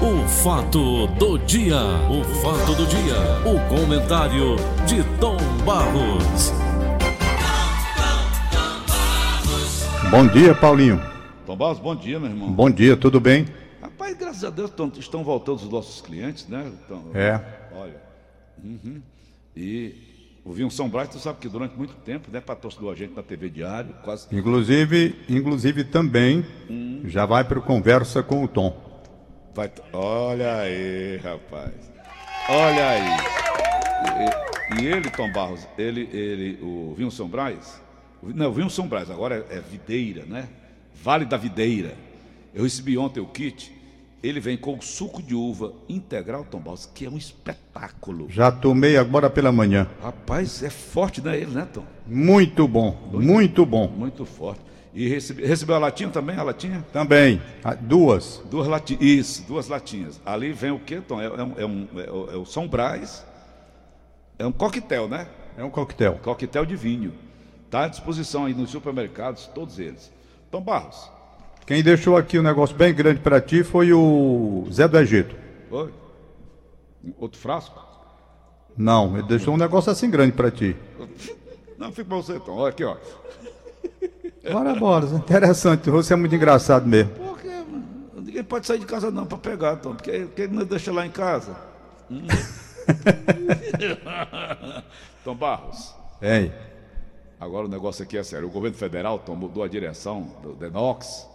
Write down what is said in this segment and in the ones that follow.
o fato do dia, o fato do dia, o comentário de Tom Barros. Bom dia, Paulinho. Tom Barros, bom dia, meu irmão. Bom dia, tudo bem? Rapaz, graças a Deus tão- estão voltando os nossos clientes, né? Então, É. Olha. uhum. E o Vinho São Brás, tu sabe que durante muito tempo, né, patrocinou a gente na TV Diário, quase. Inclusive, inclusive também já vai para o conversa com o Tom. Vai, olha aí, rapaz. Olha aí. E, e ele, Tom Barros, ele, ele, o Brás, o- não, o São Brás, agora é, é Videira, né? Vale da Videira. Eu recebi ontem o kit. Ele vem com o suco de uva integral, Tom Barros, que é um espetáculo. Já tomei agora pela manhã. Rapaz, é forte, né, ele, né, Tom? Muito bom, muito bom. Muito forte. E recebi, recebeu a latinha também, a latinha? Também, ah, duas. Duas latinhas. Isso, duas latinhas. Ali vem o quê, Tom? É, é um, é, um, é o- é o São Brás. É um coquetel, né? É um coquetel. Coquetel de vinho. Está à disposição aí nos supermercados, todos eles. Tom Barros. Quem deixou aqui um negócio bem grande para ti foi o Zé do Egito. Oi? Outro frasco? Não, ele deixou um negócio assim grande para ti. Não, fica pra você, Tom. Olha aqui, ó. Bora, bora. Interessante, você é muito engraçado mesmo. Porque ninguém pode sair de casa não para pegar, Tom. Porque quem não deixa lá em casa? Hum. Tom Barros. Hein? Agora o negócio aqui é sério. O governo federal Tom, mudou a direção do DENOX,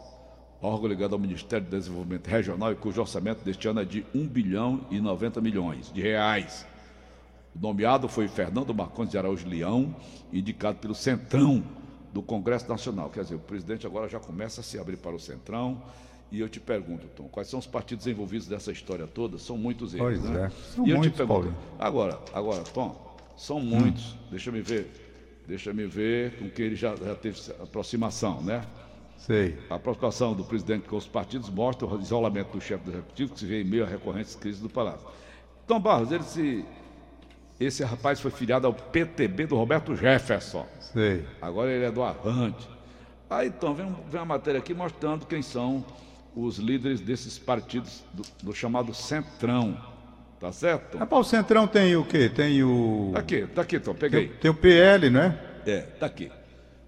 órgão ligado ao Ministério do Desenvolvimento Regional e cujo orçamento deste ano é de 1 bilhão e 90 milhões de reais. O nomeado foi Fernando Marcondes de Araújo Leão, indicado pelo Centrão do Congresso Nacional. Quer dizer, o presidente agora já começa a se abrir para o Centrão. E eu te pergunto, Tom, quais são os partidos envolvidos nessa história toda? São muitos eles, Pois né? é, são e eu muitos, te pergunto, Paulinho. agora, agora, Tom, são muitos. Deixa me ver. Deixa me ver com quem ele já, já teve aproximação, né? Sei. A aproximação do presidente com os partidos mostra o isolamento do chefe do executivo, que se vê em meio a recorrentes crises do Palácio. Tom Barros, ele se. Esse rapaz foi filiado ao PTB do Roberto Jefferson. Sei. Agora ele é do Avante. Aí, então, vem, vem uma matéria aqui mostrando quem são os líderes desses partidos do, do chamado Centrão. Tá certo? Rapaz, o Centrão tem o quê? Tem o. Tá aqui, tá aqui, Tom, Tem, peguei. tem o PL, não é? É, tá aqui.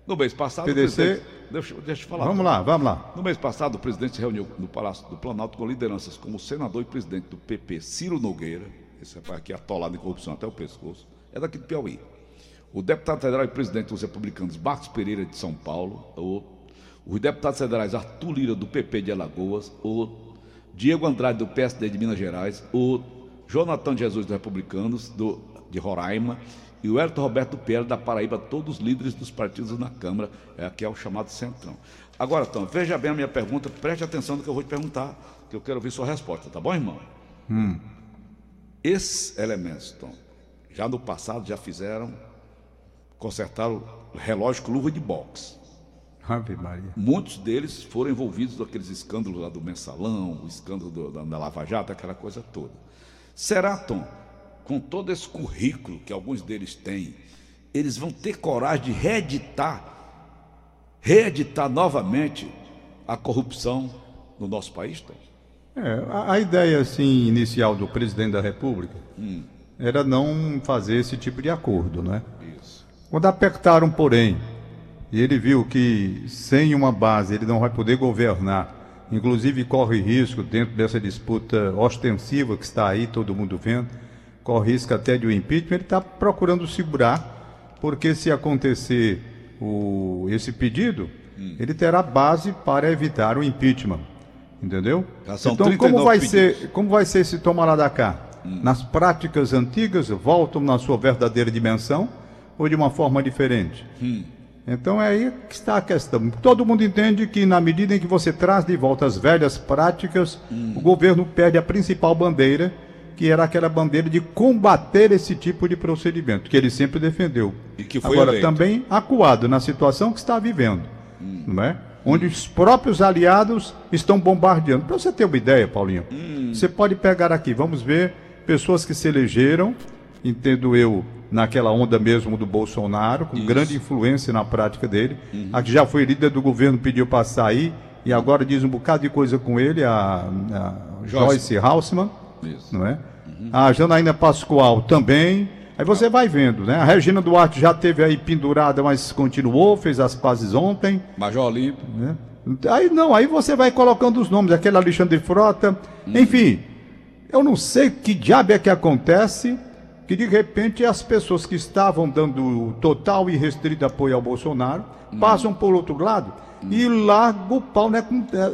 No mês passado. PDC. Deixa, deixa eu falar. Vamos lá, vamos lá. No mês passado, o presidente se reuniu no Palácio do Planalto com lideranças como o senador e presidente do PP, Ciro Nogueira, esse rapaz aqui atolado em corrupção até o pescoço, é daqui do Piauí. O deputado federal e presidente dos republicanos, Marcos Pereira, de São Paulo, outro. Os deputados federais Arthur Lira, do PP de Alagoas, outro. Diego Andrade, do PSD de Minas Gerais, outro. Jonathan Jesus, dos republicanos, do, de Roraima, e o Hélio Roberto PL da Paraíba, todos líderes dos partidos na Câmara, é aqui é o chamado Centrão. Agora, então, veja bem a minha pergunta, preste atenção no que eu vou te perguntar, que eu quero ouvir sua resposta, tá bom, irmão? Esses elementos, Tom, já no passado já fizeram, consertaram relógio com luva de boxe. Ave Maria. Muitos deles foram envolvidos naqueles escândalos lá do mensalão, o escândalo do- da, da Lava Jato, aquela coisa toda. Será, Tom, com todo esse currículo que alguns deles têm, eles vão ter coragem de reeditar, reeditar novamente a corrupção no nosso país, Tom? É, a, a ideia assim inicial do presidente da República era não fazer esse tipo de acordo, né? Isso. Quando apertaram, porém, e ele viu que sem uma base ele não vai poder governar, inclusive corre risco dentro dessa disputa ostensiva que está aí, todo mundo vendo, corre risco até de um impeachment, ele está procurando segurar, porque se acontecer o, esse pedido, ele terá base para evitar o impeachment. Entendeu? São então, como 39 vai, pedidos. ser, como vai ser esse toma lá da cá? Nas práticas antigas, voltam na sua verdadeira dimensão ou de uma forma diferente? Então é aí que está a questão. Todo mundo entende que na medida em que você traz de volta as velhas práticas, o governo perde a principal bandeira, que era aquela bandeira de combater esse tipo de procedimento, que ele sempre defendeu. E que foi Agora, eleito. também acuado na situação que está vivendo, não é? Onde os próprios aliados estão bombardeando. Para você ter uma ideia, Paulinho, você pode pegar aqui, vamos ver, pessoas que se elegeram, entendo eu, naquela onda mesmo do Bolsonaro, com grande influência na prática dele. A que já foi líder do governo pediu para sair e agora diz um bocado de coisa com ele, a, a Joyce Hausmann, Isso. não é? A Janaína Pascoal também. Aí você vai vendo, né? A Regina Duarte já teve aí pendurada, mas continuou, fez as pazes ontem. Major Olímpio. né? Aí não, aí você vai colocando os nomes, aquele Alexandre Frota, enfim. Eu não sei que diabo é que acontece, que de repente as pessoas que estavam dando total e restrito apoio ao Bolsonaro passam por outro lado e largam o pau, né?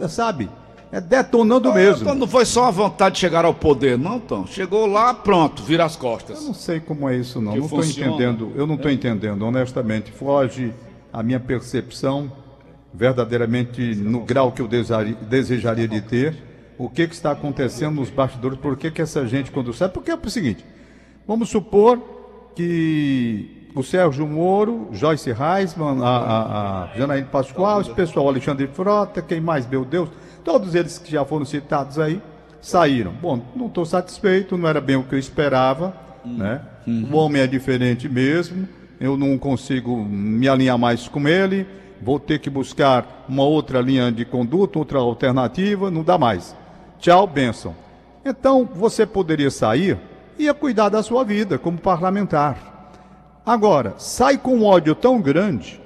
é, sabe? É detonando mesmo. Então não foi só a vontade de chegar ao poder, não, Tom. Chegou lá, pronto, vira as Eu costas. não sei como é isso, não. Que não estou entendendo. Eu não estou entendendo, honestamente. Foge a minha percepção, verdadeiramente no grau que eu desejaria de ter. O que, que está acontecendo nos bastidores? Por que, que essa gente, quando sai? Porque é o seguinte: vamos supor que o Sérgio Moro, Joyce Reisman, a, a, a Janaína Pascoal, esse pessoal, Alexandre Frota, quem mais, meu Deus, todos eles que já foram citados aí, saíram. Bom, não estou satisfeito, não era bem o que eu esperava, né? O homem é diferente mesmo, eu não consigo me alinhar mais com ele, vou ter que buscar uma outra linha de conduta, outra alternativa, não dá mais. Tchau, benção. Então, você poderia sair e ia cuidar da sua vida como parlamentar. Agora, sai com um ódio tão grande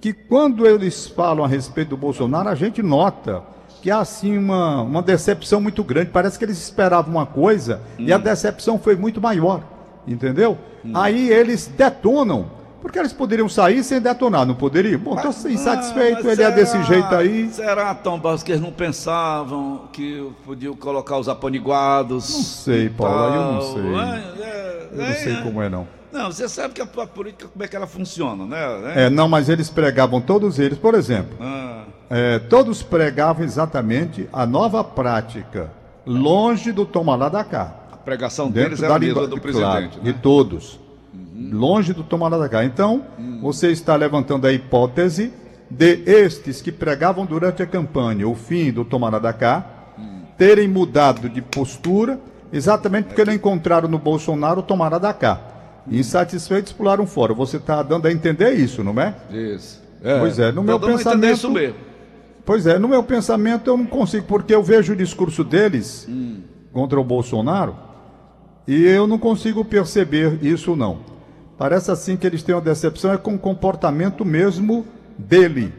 que quando eles falam a respeito do Bolsonaro, a gente nota que há assim uma, uma decepção muito grande. Parece que eles esperavam uma coisa e a decepção foi muito maior. Entendeu? Aí eles detonam. Porque eles poderiam sair sem detonar, não poderiam? Bom, estou insatisfeito, ele é desse será- jeito aí. Será, Tom Barros, que eles não pensavam que podiam colocar os aponiguados? Não sei, Paulo, eu não sei. É, é, Eu não é, sei é. como é, não. Não, você sabe que a, a política, como é que ela funciona, né? É, não, mas eles pregavam, todos eles, por exemplo, Ah, É, todos pregavam exatamente a nova prática, longe do tomar lá da cá. a pregação deles era a mesma do claro, presidente, de né? todos. Longe do tomar lá da cá. Então, você está levantando a hipótese de estes que pregavam durante a campanha o fim do tomar lá da cá terem mudado de postura exatamente porque não encontraram no Bolsonaro o tomar lá da cá. Insatisfeitos pularam fora. Você está dando a entender isso, não é? Isso. Pois é, no Tô meu entender pensamento- isso mesmo. Pois é, no meu pensamento eu não consigo, porque eu vejo o discurso deles contra o Bolsonaro e eu não consigo perceber isso não. Parece assim que eles têm uma decepção é com o comportamento mesmo dele,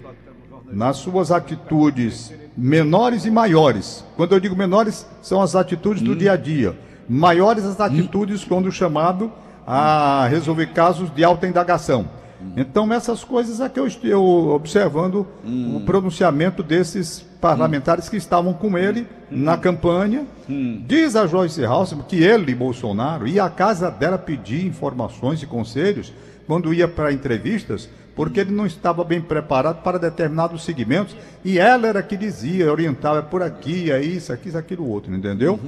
nas suas atitudes menores e maiores. Quando eu digo menores, são as atitudes do dia a dia. Maiores as atitudes quando chamado a resolver casos de alta indagação. Então, essas coisas é que eu estou observando o pronunciamento desses parlamentares que estavam com ele na campanha. Diz a Joyce Halseman que ele, Bolsonaro, ia à casa dela pedir informações e conselhos quando ia para entrevistas, porque ele não estava bem preparado para determinados segmentos e ela era que dizia, orientava é por aqui, é isso, aqui, isso, aquilo, outro, entendeu?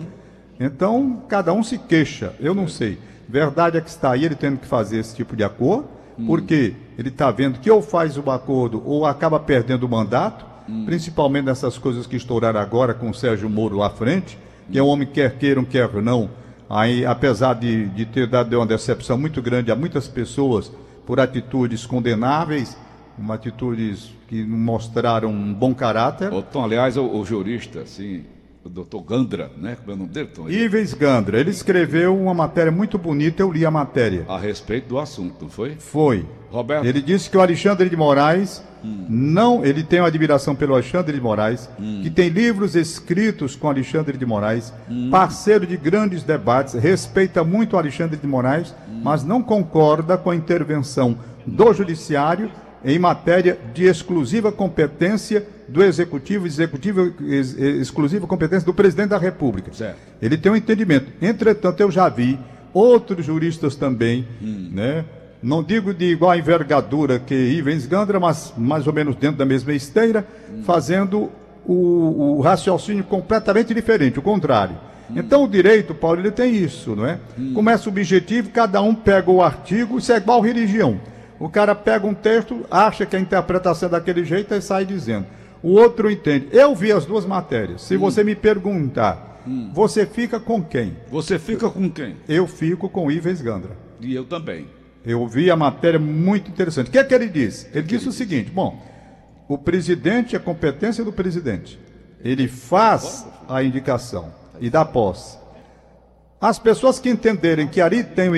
Então, cada um se queixa, eu não sei. Verdade é que está aí ele tendo que fazer esse tipo de acordo, porque ele está vendo que ou faz o acordo ou acaba perdendo o mandato, principalmente nessas coisas que estouraram agora com o Sérgio Moro à frente, que é um homem quer queiram, quer não. Aí, apesar de, de ter dado uma decepção muito grande a muitas pessoas por atitudes condenáveis, uma atitudes que mostraram um bom caráter. Tom, aliás, o, o jurista, assim, o doutor Gandra, né? Como é o nome dele, Tom? Ives Gandra, ele escreveu uma matéria muito bonita, eu li a matéria. A respeito do assunto, não foi? Foi. Roberto? Ele disse que o Alexandre de Moraes não, ele tem uma admiração pelo Alexandre de Moraes, que tem livros escritos com Alexandre de Moraes, parceiro de grandes debates, respeita muito o Alexandre de Moraes, mas não concorda com a intervenção do judiciário em matéria de exclusiva competência do executivo, executivo ex- exclusiva competência do presidente da República. Certo. Ele tem um entendimento. Entretanto, eu já vi outros juristas também, né? Não digo de igual envergadura que Ivens Gandra, mas mais ou menos dentro da mesma esteira, fazendo o, o raciocínio completamente diferente, o contrário. Então o direito, Paulo, ele tem isso, não é? Começa o objetivo, cada um pega o artigo, isso é igual religião. O cara pega um texto, acha que a interpretação é daquele jeito e sai dizendo. O outro entende. Eu vi as duas matérias. Se você me perguntar, você fica com quem? Você fica com quem? Eu fico com Ives Gandra. E eu também. Eu vi a matéria muito interessante. O que é que ele disse? Ele disse o seguinte: bom, o presidente é competência do presidente. Ele faz a indicação. e da posse. As pessoas que entenderem que ali tem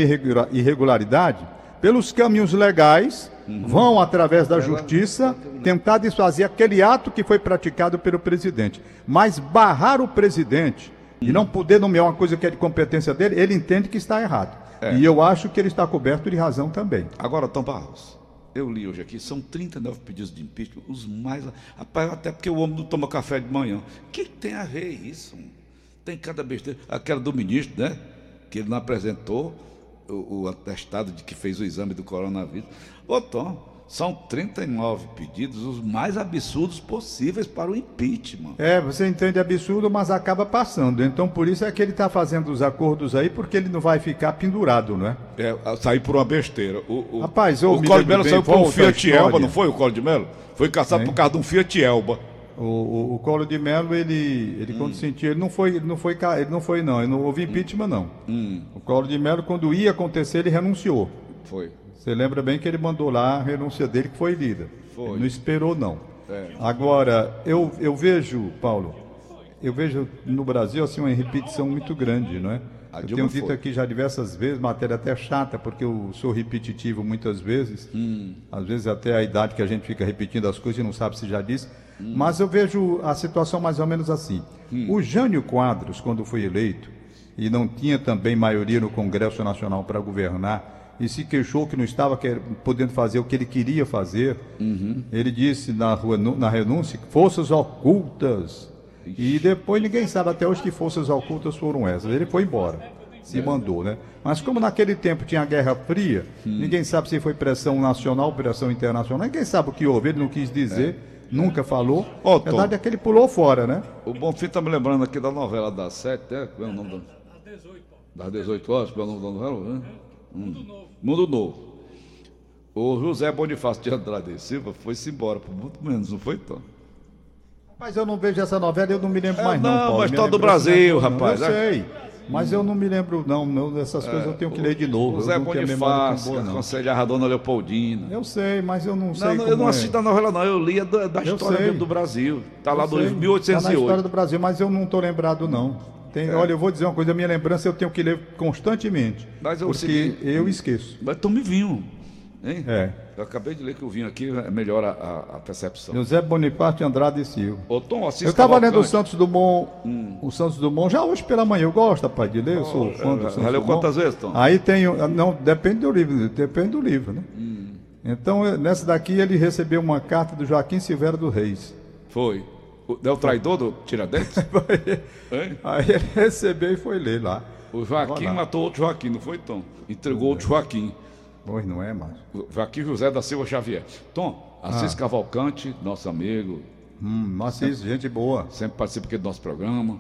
irregularidade, pelos caminhos legais, vão, através da justiça, tentar desfazer aquele ato que foi praticado pelo presidente. Mas barrar o presidente e não poder nomear uma coisa que é de competência dele, ele entende que está errado. É. E eu acho que ele está coberto de razão também. Agora, Tom Barros, eu li hoje aqui, são 39 pedidos de impeachment, os mais. Rapaz, até porque o homem não toma café de manhã. O que, que tem a ver isso? Tem cada besteira. Aquela do ministro, né? Que ele não apresentou o, o atestado de que fez o exame do coronavírus. Ô, Tom, são 39 pedidos, os mais absurdos possíveis para o impeachment. É, você entende absurdo, mas acaba passando. Então, por isso é que ele está fazendo os acordos aí, porque ele não vai ficar pendurado, não é? É, sair por uma besteira. O, o, Rapaz, o me Collor de bem, saiu por um Fiat. Elba, não foi o Collor de Mello? Foi caçado Hein? por causa de um Fiat Elba. O, o, o Collor de Mello, ele, ele quando sentiu, ele não foi, ele não foi, ele não foi não, ele não houve impeachment não. O Collor de Mello, quando ia acontecer, ele renunciou. Foi. Você lembra bem que ele mandou lá a renúncia dele, que foi lida. Foi. Ele não esperou não. É. Agora, eu, eu vejo, Paulo, eu vejo no Brasil assim uma repetição muito grande, não é? Eu tenho dito foi. aqui já diversas vezes, matéria até chata, porque eu sou repetitivo muitas vezes. Hum. Às vezes até a idade que a gente fica repetindo as coisas e não sabe se já disse. Hum. Mas eu vejo a situação mais ou menos assim. O Jânio Quadros, quando foi eleito, e não tinha também maioria no Congresso Nacional para governar, e se queixou que não estava quer- podendo fazer o que ele queria fazer, Uhum. ele disse na, rua- na renúncia forças ocultas. E depois ninguém sabe até hoje que forças ocultas foram essas. Ele foi embora, se mandou, né? Mas como naquele tempo tinha a Guerra Fria, Hum. ninguém sabe se foi pressão nacional, pressão internacional, ninguém sabe o que houve, ele não quis dizer, nunca falou. É. Ô, a verdade é que ele pulou fora, né? O Bonfim tá me lembrando aqui da novela das sete, né? Qual é o nome da... Das 18 horas, qual é o nome da novela? Né? Mundo Novo. Mundo Novo. O José Bonifácio de Andrade Silva foi-se embora, por muito menos, não foi, Tom? Mas eu não vejo essa novela, eu não me lembro É, mais não, não, Paulo. mas tá do Brasil, é boa, não. rapaz. Eu sei, mas eu não me lembro não, não dessas coisas eu tenho que ler de novo. O José não Bonifácio, boa, não. aconselhava a dona Leopoldina. Eu sei, mas eu não sei Não, não, eu não é. assisti a novela, não. Eu li da, da Eu história sei. mesmo do Brasil. Tá lá do sei, livro Tá na história 1808. do Brasil, mas eu não estou lembrado, não. Tem, É. Olha, eu vou dizer uma coisa, a minha lembrança eu tenho que ler constantemente. Mas eu porque segui- eu esqueço. Mas tome vinho. Hein? É. Eu acabei de ler que o vinho aqui melhora a, a percepção. José Bonifácio de Andrade e Silva. Ô, Tom, assista Eu estava lendo o. Santos Dumont, o Santos Dumont, já hoje pela manhã, eu gosto, rapaz, de ler, eu sou fã do Santos já leu Dumont. quantas vezes, Tom? Aí tem, não, depende do livro, depende do livro, né? Hum. Então, eh, nessa daqui ele recebeu uma carta do Joaquim Silveira do Reis. Foi. É o traidor do Tiradentes? Aí ele recebeu e foi ler lá. O Joaquim matou outro Joaquim, não foi, Tom? Entregou outro Joaquim. Pois não é, mais. O Joaquim José da Silva Xavier. Tom, Assis Cavalcante, nosso amigo, Hum, mas isso, gente boa. sempre participa aqui do nosso programa.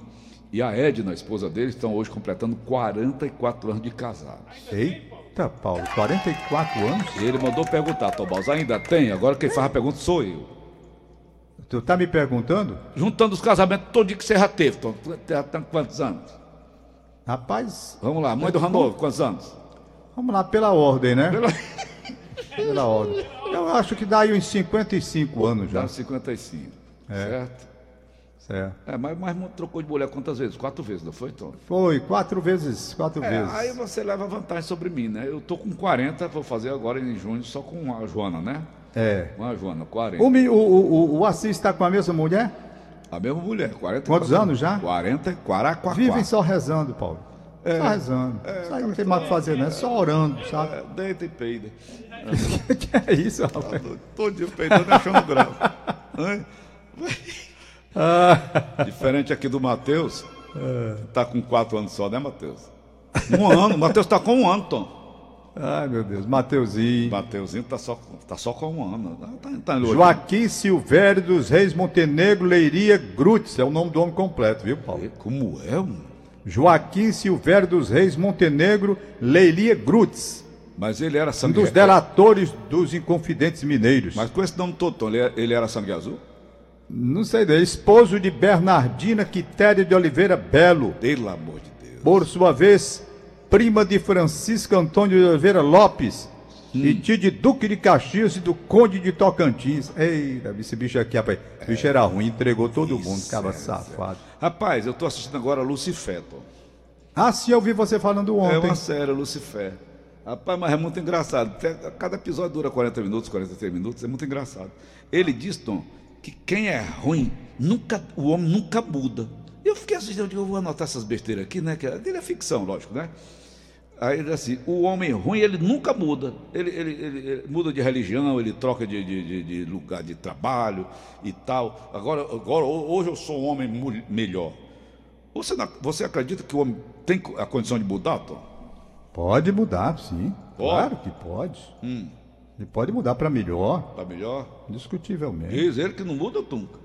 E a Edna, a esposa dele, estão hoje completando 44 anos de casados. Eita, Paulo, 44 anos? E ele mandou perguntar, Tobaus, ainda tem? Agora quem faz a pergunta sou eu. Tu tá me perguntando? Juntando os casamentos todo que você já teve, Tom. Tu já tem quantos anos? Rapaz, Vamos lá, mãe do Ranovo, quantos anos? Vamos lá pela ordem, né? Pela... Pela ordem. Eu acho que dá aí uns 55 anos já. Já 55. Certo? Certo. É, mas, mas trocou de mulher quantas vezes? Quatro vezes, não foi, Tom? Foi quatro vezes, quatro É, vezes. aí você leva vantagem sobre mim, né? Eu tô com 40, vou fazer agora em junho só com a Joana, né? É. Com a Joana, 40. O, o, o, o Assis está com a mesma mulher? A mesma mulher, 40. Quantos anos já? 40, 44. Vivem só rezando, Paulo. Só rezando. Isso aí não tem mais o que fazer, né? Só orando, sabe? É, deita e peida. que é isso, rapaz? Todo dia peidando e achando. Hã? Ah. Diferente aqui do Matheus, É. que tá com 4 anos só, né, Matheus? Um ano, o Matheus tá com um ano, Tom. Ai, meu Deus. Mateuzinho. Mateuzinho tá só, tá só com um ano. Tá, tá em Joaquim Silvério dos Reis Montenegro Leiria Grutz. É o nome do homem completo, viu, Paulo? Como é, mano? Joaquim Silvério dos Reis Montenegro Leiria Grutz. Mas ele era Um sangue dos delatores dos Inconfidentes Mineiros. Mas com esse nome todo, ele era, ele era sangue azul? Não sei dele. Esposo de Bernardina Quitéria de Oliveira Belo. Pelo amor de Deus. Por sua vez, prima de Francisco Antônio de Oliveira Lopes. E tinha de Duque de Caxias e do Conde de Tocantins. Eita, esse bicho aqui, rapaz. O bicho era ruim, entregou todo mundo, ficava safado. Rapaz, eu tô assistindo agora Lucifer, Tom. Ah, sim, eu vi você falando É ontem. uma série, Lucifer. Rapaz, mas é muito engraçado. Cada episódio dura 40 minutos, 43 minutos, é muito engraçado. Ele diz, Tom, que quem é ruim, nunca, o homem nunca muda. Eu fiquei assistindo, eu digo, eu vou anotar essas besteiras aqui, né? Que é, dele é ficção, lógico, né? Aí ele diz assim, o homem ruim, ele nunca muda. Ele, ele- ele- ele muda de religião, ele troca de, de- de- lugar de trabalho e tal. Agora, agora hoje eu sou um homem melhor. Você, você acredita que o homem tem a condição de mudar, Tom? Pode mudar, sim. Pode? Claro que pode. Hum. Ele pode mudar para melhor, Tá melhor? indiscutivelmente. Diz ele que não muda nunca.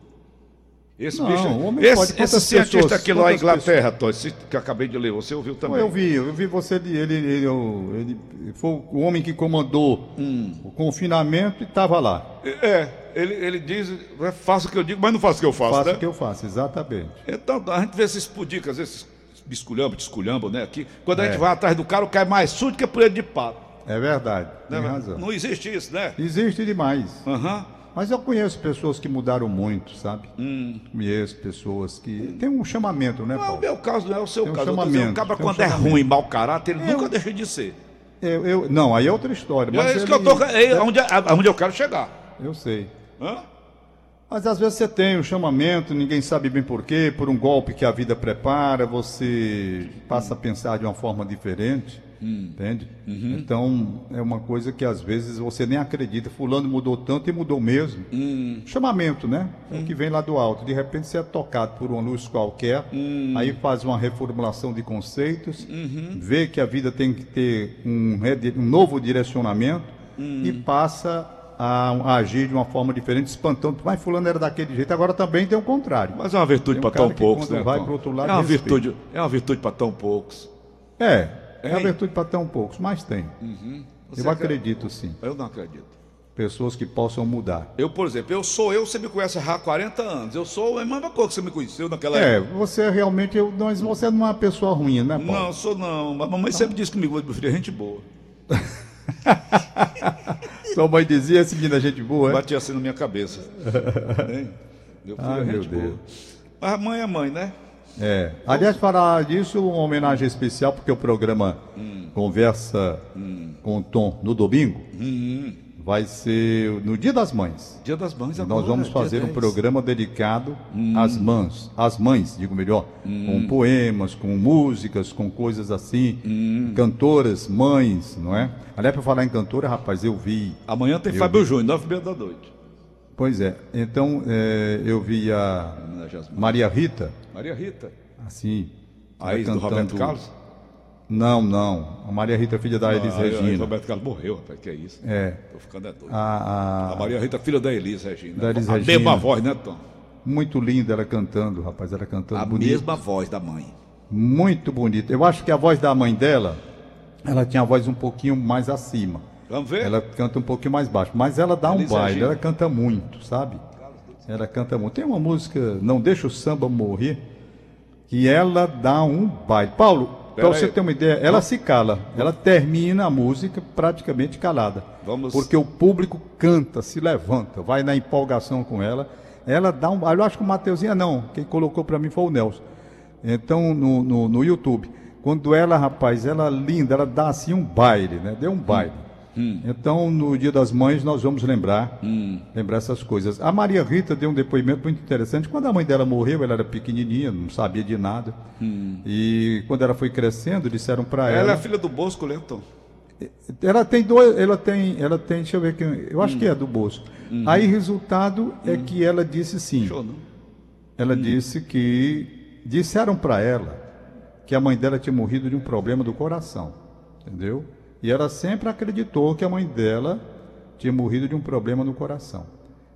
Esse Não, bicho. esse esse cientista pessoas- aqui lá na quantas Inglaterra, esse que eu acabei de ler, você ouviu também? Eu vi, eu vi você, ele, ele, ele, ele foi o homem que comandou Hum. o confinamento e estava lá. É, ele, ele diz, é, faça o que eu digo, mas não faça o que eu faço, Faça né? o que eu faço, exatamente. Então, a gente vê esses pudicas, esses bisculhambos, desculhambam, né? Aqui, quando a É. gente vai atrás do cara, o cara é mais sujo que poleiro de pato. É verdade, Né? tem razão. Não existe isso, né? Existe demais. Aham. Mas eu conheço pessoas que mudaram muito, sabe? Hum. Conheço pessoas que. Tem um chamamento, né, Não é o Paulo? meu caso, não é o seu Tem um caso. Dizendo, o chamamento, cara, tem um quando é chamamento. ruim, mau caráter, ele Eu- nunca deixa de ser. Eu, eu- não, aí é outra história. Mas é isso ele- que eu tô. É onde, onde eu quero chegar. Eu sei. Hã? Mas às vezes você tem um chamamento, ninguém sabe bem porquê, por um golpe que a vida prepara, você passa a pensar de uma forma diferente, entende? Então é uma coisa que às vezes você nem acredita. Fulano mudou tanto e mudou mesmo. Chamamento, né? É o que vem lá do alto. De repente você é tocado por uma luz qualquer, aí faz uma reformulação de conceitos, vê que a vida tem que ter um, um novo direcionamento e passa a, a agir de uma forma diferente, espantando. Mas fulano era daquele jeito, agora também tem o contrário. Mas é uma virtude um para tão poucos, né? vai pro outro lado, é uma virtude, é uma virtude para tão poucos. É, é a virtude para tão poucos, mas tem. Você Eu acre- acredito sim. Eu não acredito. Pessoas que possam mudar. Eu, por exemplo, eu sou eu, você me conhece há 40 anos. Eu sou a mesma coisa que você me conheceu naquela É, época. você realmente, eu, mas você não é uma pessoa ruim, né, Paulo? Não, sou não. Mas a mamãe sempre disse comigo, meu filho, é gente boa. Sua mãe dizia, esse menino é gente boa, é? Batia assim na minha cabeça. Meu filho Ai, é meu gente boa. Deus. Mas a mãe é mãe, né? É. Aliás, falar disso, uma homenagem especial, porque o programa Conversa com o Tom no domingo vai ser no Dia das Mães. Dia das mães agora. nós vamos fazer um 10. programa dedicado às mães, às mães, digo melhor, com poemas, com músicas, com coisas assim, cantoras, mães, não é? Aliás, para falar em cantora, rapaz, eu vi, Amanhã tem Fábio vi. Júnior, nove e meia da noite. Pois é, então é, eu vi a. Maria Rita, Maria Rita. assim, A ex do cantando- Roberto Carlos? Não, não, a Maria Rita, filha da Elis Ah, aí, Regina. Roberto Carlos morreu, rapaz, que é isso? É, Tô ficando é doido. a, a- A Maria Rita, filha da Elis Regina. Da Elis a Regina. mesma voz, né, Tom? muito linda ela cantando, rapaz, ela cantando A bonito. mesma voz da mãe. Muito bonita. Eu acho que a voz da mãe dela, ela tinha a voz um pouquinho mais acima. Vamos ver? Ela canta um pouquinho mais baixo, mas ela dá um baile, ela canta muito, sabe? Ela canta muito. Tem uma música, Não Deixa o Samba Morrer, que ela dá um baile. Paulo, para você ter uma ideia, ela se cala. Ela termina a música praticamente calada. Vamos- Porque o público canta, se levanta, vai na empolgação com ela. Ela dá um baile. Eu acho que o Mateuzinha não. Quem colocou para mim foi o Nelson. Então, no, no, no YouTube. Quando ela, rapaz, ela linda, ela dá assim um baile, né? Deu um baile. Então, no Dia das Mães, nós vamos lembrar, lembrar essas coisas. A Maria Rita deu um depoimento muito interessante. Quando a mãe dela morreu, ela era pequenininha, não sabia de nada. E quando ela foi crescendo, disseram para Ela ela. é filha do Bosco, né, Tom? Ela tem dois, ela tem, ela tem, deixa eu ver aqui, eu acho que é do Bosco. Aí, resultado é que ela disse sim. Show, não? Ela disse que disseram para ela que a mãe dela tinha morrido de um problema do coração, entendeu? E ela sempre acreditou que a mãe dela tinha morrido de um problema no coração.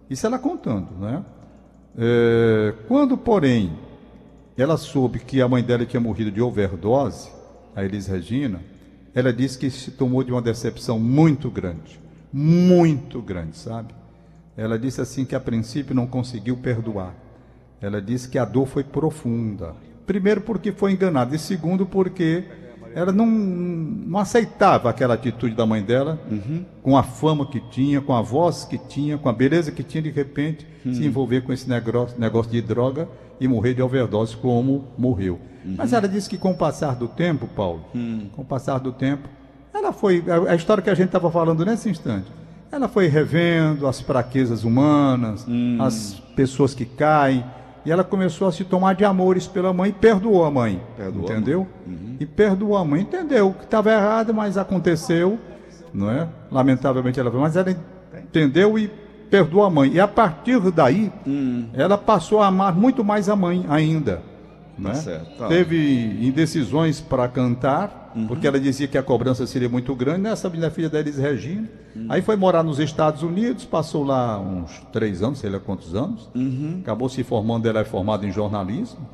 Isso ela contando, né? É, quando, porém, ela soube que a mãe dela tinha morrido de overdose, a Elis Regina, ela disse que se tomou de uma decepção muito grande, muito grande, sabe? Ela disse assim que a princípio não conseguiu perdoar. Ela disse que a dor foi profunda. Primeiro porque foi enganada e segundo porque ela não, não aceitava aquela atitude da mãe dela, Uhum. com a fama que tinha, com a voz que tinha, com a beleza que tinha, de repente Hum. se envolver com esse negócio, negócio de droga e morrer de overdose como morreu. Uhum. Mas ela disse que com o passar do tempo, Paulo, Hum. com o passar do tempo, ela foi, a, a história que a gente estava falando nesse instante, ela foi revendo as fraquezas humanas, Hum. as pessoas que caem, e ela começou a se tomar de amores pela mãe e perdoou a mãe. Perdoou a entendeu? E perdoou a mãe. Entendeu que estava errado, mas aconteceu, não é? Lamentavelmente ela mas ela entendeu e perdoou a mãe. E a partir daí, Hum. ela passou a amar muito mais a mãe ainda. Né? certo, tá. Teve indecisões para cantar, porque ela dizia que a cobrança seria muito grande. Nessa menina filha da Elis Regina. Aí foi morar nos Estados Unidos, passou lá uns três anos, sei lá quantos anos. Acabou se formando, ela é formada em jornalismo.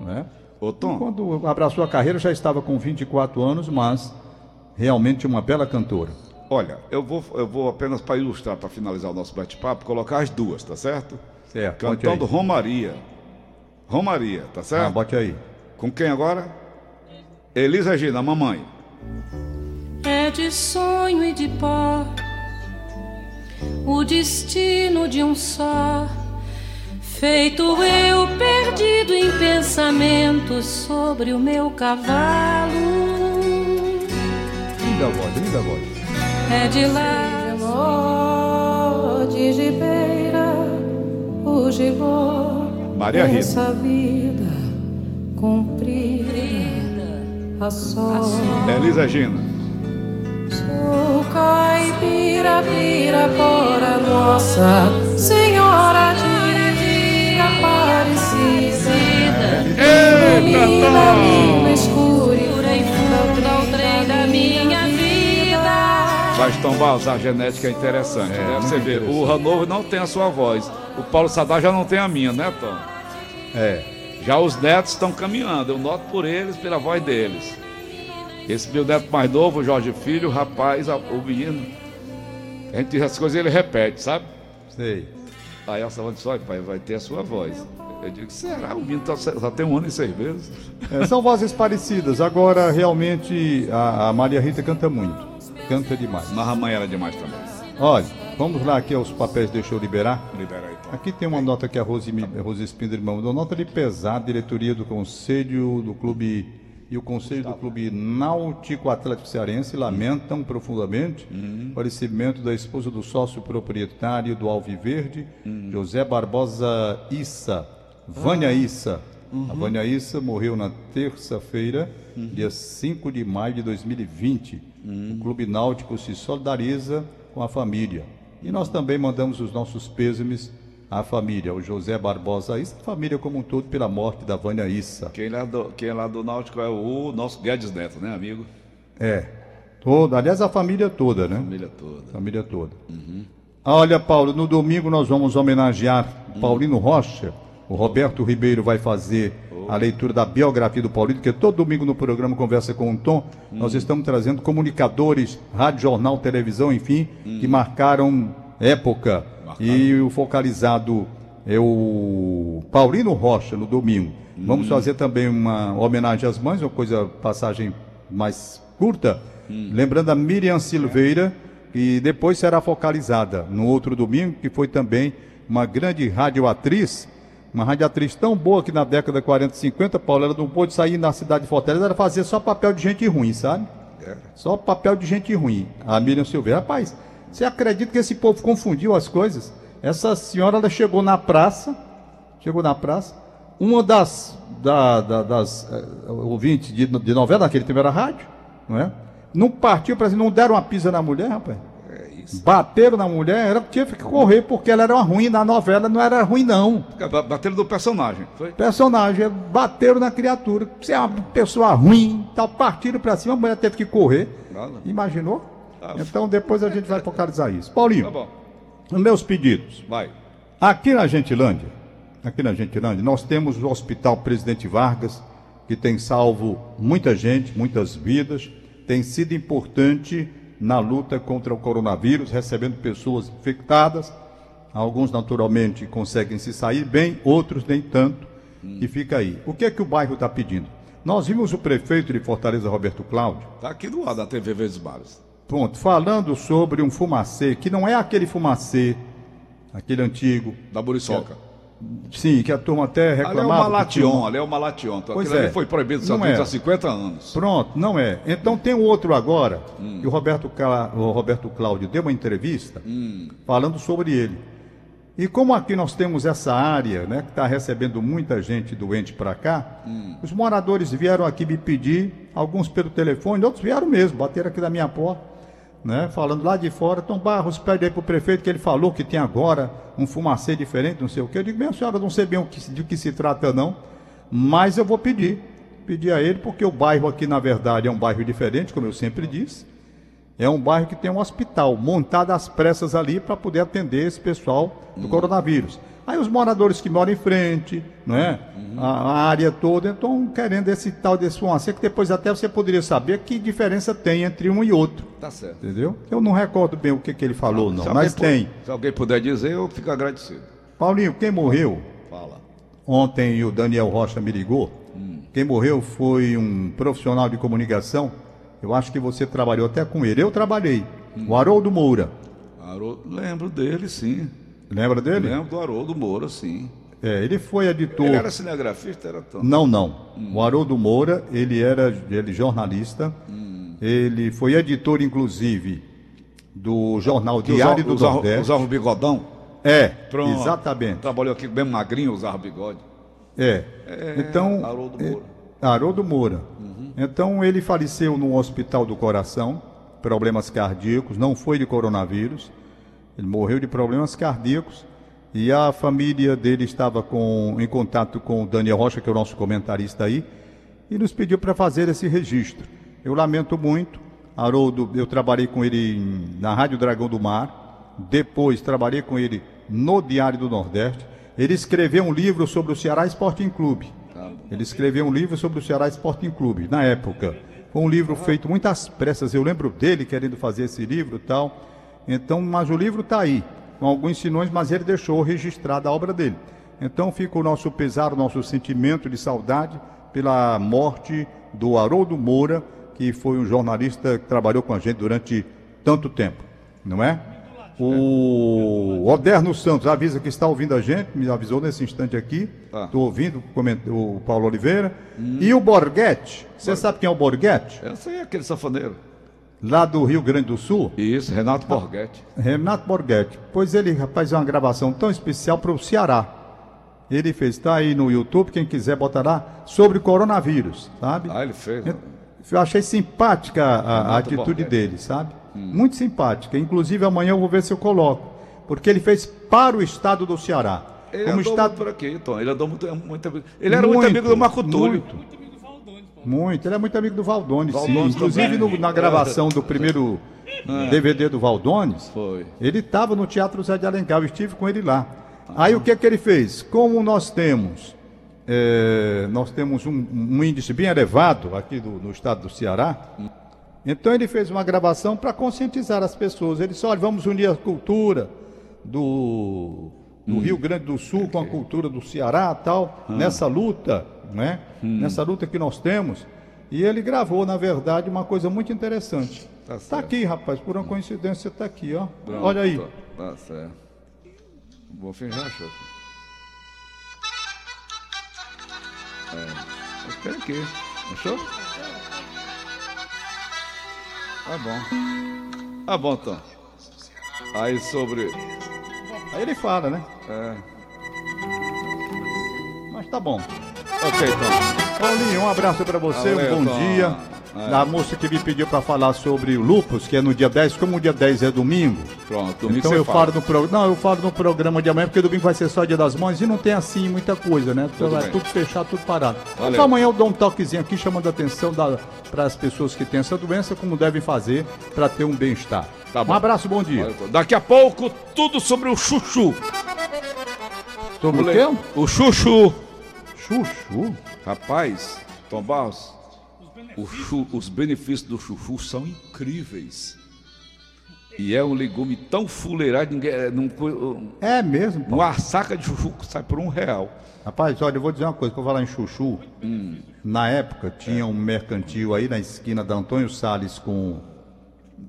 Né? Ô, Tom, Quando abraçou a carreira, já estava com 24 anos, mas realmente uma bela cantora. olha, eu vou, eu vou apenas para ilustrar, para finalizar o nosso bate-papo, colocar as duas, tá certo? Certo. Cantando Romaria. Romaria, tá certo? Ah, bote aí. Com quem agora? Elis Regina, a mamãe. É de sonho e de pó o destino de um só. Feito eu perdido em pensamentos sobre o meu cavalo. Linda voz, linda voz. É de lá de gibeira, o gibô Maria Rita. Essa vida comprida a sol. Elis Regina. Sou caipira, pirapora, Nossa Senhora de Aparecida. Ilumina minha escuridão e funda o trem da minha vida. Barros, a genética é interessante, né? Você vê, o Hanover não tem a sua voz. O Paulo Sadar já não tem a minha, né, Tom? É. Já os netos estão caminhando, eu noto por eles, pela voz deles. Esse meu neto mais novo, o Jorge Filho, o rapaz, o menino, a gente diz as coisas e ele repete, sabe? Sei. Aí a Savana disse, olha, pai, vai ter a sua voz. Eu digo, será? O menino tá- só tem um ano e seis meses. É, são vozes parecidas. Agora, realmente, a, a Maria Rita canta muito. Canta demais. Mas a mãe era demais também. Olha, vamos lá aqui aos papéis, deixa eu liberar. Libera aí, Tom. Aqui tem uma nota que a Rose, Mi- Rose Spindler me mandou, nota de pesar, diretoria do Conselho do Clube e o Conselho do Clube Náutico Atlético Cearense lamentam profundamente o falecimento da esposa do sócio proprietário do Alviverde, José Barbosa Issa, Vânia Issa. A Vânia Issa morreu na terça-feira, dia 5 de maio de 2020. O Clube Náutico se solidariza com a família. E nós também mandamos os nossos pêsames à família, o José Barbosa Issa, a família como um todo, pela morte da Vânia Issa. Quem lá, do, quem lá do Náutico é o nosso Guedes Neto, né, amigo? É, toda, aliás, a família toda, né? Família toda. Família toda. Olha, Paulo, no domingo nós vamos homenagear Paulino Rocha. O Roberto Ribeiro vai fazer a leitura da biografia do Paulino, porque todo domingo no programa Conversa com o Tom, nós estamos trazendo comunicadores, rádio, jornal, televisão, enfim, que marcaram época. E o focalizado é o Paulino Rocha no domingo. Vamos fazer também uma homenagem às mães, uma coisa, passagem mais curta. Lembrando a Miriam Silveira, que depois será focalizada no outro domingo, que foi também uma grande radioatriz, uma radioatriz tão boa que na década de 40 e 50, Paulo, ela não pôde sair na cidade de Fortaleza, ela fazia só papel de gente ruim, sabe? Só papel de gente ruim. A Miriam Silveira. Rapaz, você acredita que esse povo confundiu as coisas? Essa senhora, ela chegou na praça, chegou na praça, uma das, da- da- das eh, ouvintes de, de novela, naquele tempo era rádio, não é? Não partiu para não deram uma pisa na mulher, rapaz. É isso. Bateram na mulher, ela tinha que correr porque ela era uma ruim na novela, não era ruim não. Ba- Bateram do personagem, foi? Personagem, bateram na criatura. Você é uma pessoa ruim, tal, partiram para cima, a mulher teve que correr. Nada. Imaginou? Tá. Então depois a gente vai focalizar isso. Paulinho, Tá bom. meus pedidos. Vai. Aqui na Gentilândia, aqui na Gentilândia, nós temos o Hospital Presidente Vargas, que tem salvo muita gente, muitas vidas, tem sido importante na luta contra o coronavírus, recebendo pessoas infectadas. Alguns, naturalmente, conseguem se sair bem, outros nem tanto. E fica aí. O que é que o bairro está pedindo? Nós vimos o prefeito de Fortaleza, Roberto Cláudio, Tá aqui do lado da TV Verdes Mares. pronto, falando sobre um fumacê, que não é aquele fumacê, aquele antigo, Da Buriçoca. Sim, que a turma até Ali é o reclamava. Malation, ali é o Malation. Então, Pois aquilo é. ali foi proibido nos Não Estados Unidos é. há 50 anos. Pronto, não é. Então tem um outro agora, Hum. que o Roberto, o Roberto Cláudio deu uma entrevista Hum. falando sobre ele. E como aqui nós temos essa área, né, que está recebendo muita gente doente para cá, Hum. os moradores vieram aqui me pedir, alguns pelo telefone, outros vieram mesmo, bateram aqui na minha porta, né, falando lá de fora, Tom Barros, pede aí para o prefeito que ele falou que tem agora um fumacê diferente, não sei o quê. Eu digo, minha senhora, não sei bem o que, de que se trata não, mas eu vou pedir. Pedir a ele, porque o bairro aqui, na verdade, é um bairro diferente, como eu sempre disse. É um bairro que tem um hospital montado às pressas ali para poder atender esse pessoal do coronavírus. Aí os moradores que moram em frente, não é? A, a área toda, então querendo esse tal desse fumacê, que depois até você poderia saber que diferença tem entre um e outro, Tá certo. entendeu? Eu não recordo bem o que, que ele falou, não, alguém mas tem. Se alguém puder dizer, eu fico agradecido. Paulinho, quem morreu Fala. Ontem o Daniel Rocha me ligou. Quem morreu foi um profissional de comunicação. Eu acho que você trabalhou até com ele. Eu trabalhei. O Haroldo Moura. Haroldo, lembro dele, sim. Lembra dele? Lembro do Haroldo Moura, sim. É, ele foi editor. Ele era cinegrafista, era. Não, não. O Haroldo Moura, ele era ele jornalista. Ele foi editor, inclusive, do jornal Diário do usava- Nordeste. Usava o bigodão. É, Pronto. exatamente. Trabalhou aqui bem magrinho, usava bigode. É. É, então, Haroldo é, Moura. Haroldo Moura. Então ele faleceu no Hospital do Coração, problemas cardíacos, não foi de coronavírus. Ele morreu de problemas cardíacos e a família dele estava com, em contato com o Daniel Rocha, que é o nosso comentarista aí, e nos pediu para fazer esse registro. Eu lamento muito. Haroldo, eu trabalhei com ele na Rádio Dragão do Mar, depois trabalhei com ele no Diário do Nordeste. Ele escreveu um livro sobre o Ceará Sporting Clube. Ele escreveu um livro sobre o Ceará Sporting Clube, na época. Foi um livro feito muitas pressas. Eu lembro dele querendo fazer esse livro e tal. Então, mas o livro está aí, com alguns sinões, mas ele deixou registrada a obra dele. Então fica o nosso pesar, o nosso sentimento de saudade pela morte do Haroldo Moura, que foi um jornalista que trabalhou com a gente durante tanto tempo, não é? O Oderno Santos avisa que está ouvindo a gente, me avisou nesse instante aqui. Tá. Estou ouvindo coment- o Paulo Oliveira. E o Borghetti, você sabe quem é o Borghetti? Aí é aquele safaneiro. Lá do Rio Grande do Sul? Isso, Renato Borghetti. Renato Borghetti. Pois ele, rapaz, é uma gravação tão especial para o Ceará. Ele fez, está aí no YouTube, quem quiser botar lá, sobre coronavírus, sabe? Ah, ele fez. Eu, eu achei simpática a, a Renato atitude dele, sabe? Muito simpática. Inclusive amanhã eu vou ver se eu coloco. Porque ele fez para o estado do Ceará. Ele Como andou estado. muito por aqui, Tom. Ele andou muito, muito Ele era muito, amigo do Marco Túlio. Muito. Muito, ele é muito amigo do Valdones, sim. Valdones Inclusive no- na gravação do primeiro DVD do Valdones, Foi. ele estava no Teatro Zé de Alencar, eu estive com ele lá. Aí o que que ele fez? Como nós temos, eh, nós temos um, um índice bem elevado aqui do- no estado do Ceará, então ele fez uma gravação para conscientizar as pessoas. Ele disse, olha, vamos unir a cultura do, do Rio Grande do Sul com a cultura do Ceará tal, nessa luta, né? Nessa luta que nós temos. E ele gravou, na verdade, uma coisa muito interessante. Tá Está certo. aqui, rapaz, por uma coincidência, está aqui, ó. Pronto, Olha aí. Tá certo. O Bonfim já É. Espera aqui. Achou? Tá bom. Tá bom, Tom. Aí sobre. Aí ele fala, né? É. Mas tá bom. Ok, Tom. Paulinho, um abraço para você, Valeu, um bom Tom. dia. É. Da moça que me pediu para falar sobre o lupus, que é no dia 10, como o dia 10 é domingo. Pronto, domingo então eu falo no programa. Não, eu falo no programa de amanhã, porque domingo vai ser só dia das mães e não tem assim muita coisa, né? Então Tudo vai bem. tudo fechado, tudo parado. Valeu. Então amanhã eu dou um toquezinho aqui chamando a atenção para as pessoas que têm essa doença, como devem fazer para ter um bem-estar. Tá um abraço, bom dia. Valeu. Daqui a pouco, tudo sobre o chuchu. Sobre o Le- quê? O chuchu. Chuchu. Rapaz, Tom Barros, o chu- os benefícios do chuchu são incríveis. E é um legume tão fuleirado, ninguém. é, Não, É mesmo, Paulo. uma saca de chuchu sai por um real. Rapaz, olha, eu vou dizer uma coisa, pra falar em chuchu. Na época tinha um mercantil aí na esquina da Antônio Salles com,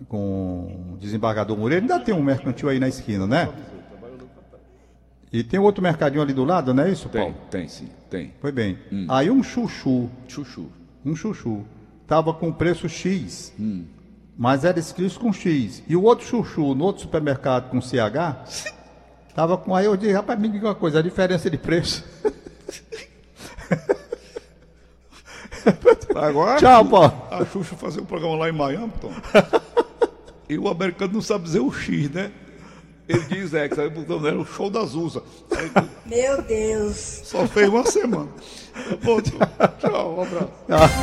com o desembargador Moreira. Ainda tem um mercantil aí na esquina, né? E tem outro mercadinho ali do lado, não é isso, Tem, Paulo? tem sim, tem. Foi bem. Aí um chuchu, Chuchu. Um chuchu, tava com preço X, mas era escrito com X. E o outro chuchu, no outro supermercado com CH, tava com. Aí eu disse, rapaz, me diga uma coisa, a diferença de preço. Agora. Tchau, Paulo. A Xuxa fazer um programa lá em Miami, Tom. e o americano não sabe dizer o X, né? Ele diz é, que sabe, então, era o show das USA. Aí, Meu Deus. só fez uma semana. Bom, tchau, um abraço.